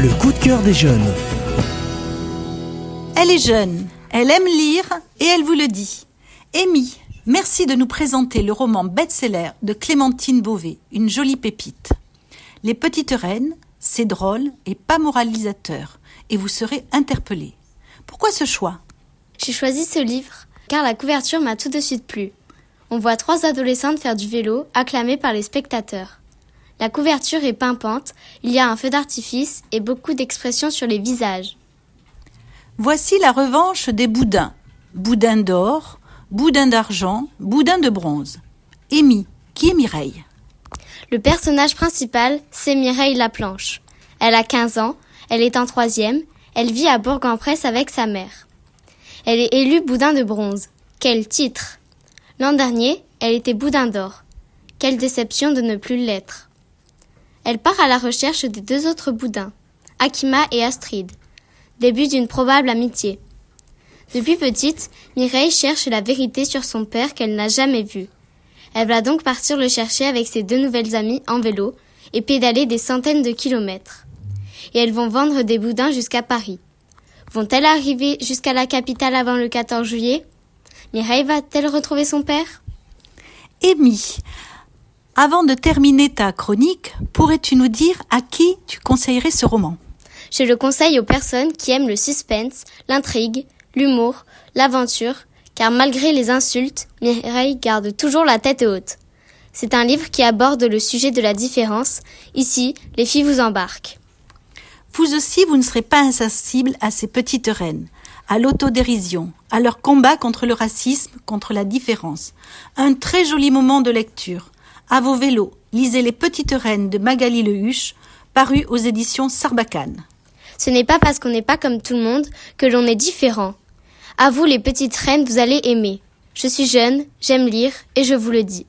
Le coup de cœur des jeunes. Elle est jeune, elle aime lire et elle vous le dit. Amy, merci de nous présenter le roman best-seller de Clémentine Beauvais, une jolie pépite. Les petites reines, c'est drôle et pas moralisateur, et vous serez interpellé. Pourquoi ce choix? J'ai choisi ce livre car la couverture m'a tout de suite plu. On voit trois adolescentes faire du vélo, acclamées par les spectateurs. La couverture est pimpante, il y a un feu d'artifice et beaucoup d'expressions sur les visages. Voici la revanche des boudins. Boudin d'or, boudin d'argent, boudin de bronze. Amy, qui est Mireille? Le personnage principal, c'est Mireille Laplanche. Elle a 15 ans, elle est en troisième, elle vit à Bourg-en-Bresse avec sa mère. Elle est élue boudin de bronze. Quel titre? L'an dernier, elle était boudin d'or. Quelle déception de ne plus l'être. Elle part à la recherche des deux autres boudins, Akima et Astrid. Début d'une probable amitié. Depuis petite, Mireille cherche la vérité sur son père qu'elle n'a jamais vu. Elle va donc partir le chercher avec ses deux nouvelles amies en vélo et pédaler des centaines de kilomètres. Et elles vont vendre des boudins jusqu'à Paris. Vont-elles arriver jusqu'à la capitale avant le 14 juillet? Mireille va-t-elle retrouver son père? Amy, avant de terminer ta chronique, pourrais-tu nous dire à qui tu conseillerais ce roman? Je le conseille aux personnes qui aiment le suspense, l'intrigue, l'humour, l'aventure, car malgré les insultes, Mireille garde toujours la tête haute. C'est un livre qui aborde le sujet de la différence. Ici, les filles vous embarquent. Vous aussi, vous ne serez pas insensible à ces petites reines, à l'autodérision, à leur combat contre le racisme, contre la différence. Un très joli moment de lecture. À vos vélos, lisez Les Petites Reines de Magali Lehuche, paru aux éditions Sarbacane. Ce n'est pas parce qu'on n'est pas comme tout le monde que l'on est différent. À vous les petites reines, vous allez aimer. Je suis jeune, j'aime lire et je vous le dis.